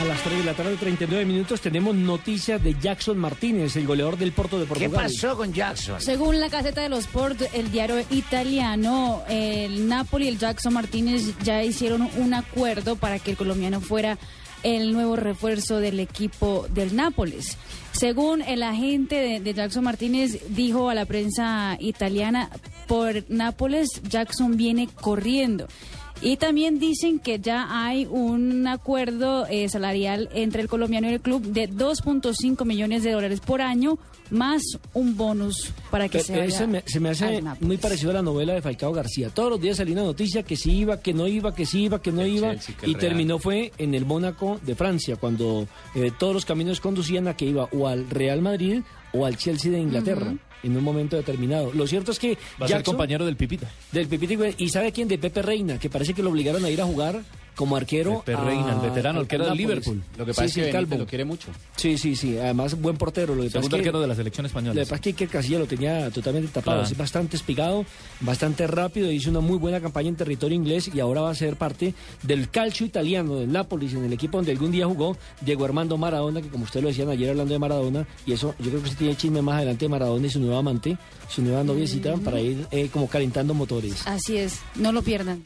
A las 3 de la tarde, 39 minutos, tenemos noticias de Jackson Martínez, el goleador del Porto de ¿Qué Portugal. pasó con Jackson? Según la Gaceta de los Sport, el diario italiano, el Napoli y el Jackson Martínez ya hicieron un acuerdo para que el colombiano fuera el nuevo refuerzo del equipo del Nápoles. Según el agente de, de Jackson Martínez dijo a la prensa italiana, por Nápoles Jackson viene corriendo. Y también dicen que ya hay un acuerdo eh, salarial entre el colombiano y el club de 2.5 millones de dólares por año, más un bonus para que Pero se me- se me hace muy parecido a la novela de Falcao García. Todos los días salía una noticia que sí iba, que no iba, que sí iba, que no iba. y terminó fue en el Mónaco de Francia, cuando eh, todos los caminos conducían a que iba o al Real Madrid o al Chelsea de Inglaterra. En un momento determinado. Lo cierto es que Va a ser compañero del Pipita. del Pipita y sabe quién de Pepe Reina, que parece que lo obligaron a ir a jugar como arquero. Pepe a- Reina, el veterano, el que era al del. Liverpool. Lo que pasa sí, es el que Benítez calvo. lo quiere mucho. Sí, sí, sí. Además, buen portero. Lo que pasa Segundo es que- arquero de la selección Lo española. que pasa es que Iker Casillas lo tenía totalmente tapado. Claro. Es bastante espigado, bastante rápido. Hizo una muy buena campaña en territorio inglés y ahora va a ser parte del calcio italiano del Nápoles, en el equipo donde algún día jugó Diego Armando Maradona, que como ustedes lo decían ayer hablando de Maradona, y eso yo creo que se tiene chisme más adelante de Maradona y su nueva amante, su nueva noviecita, para ir eh, como calentando motores. Así es, no lo pierdan.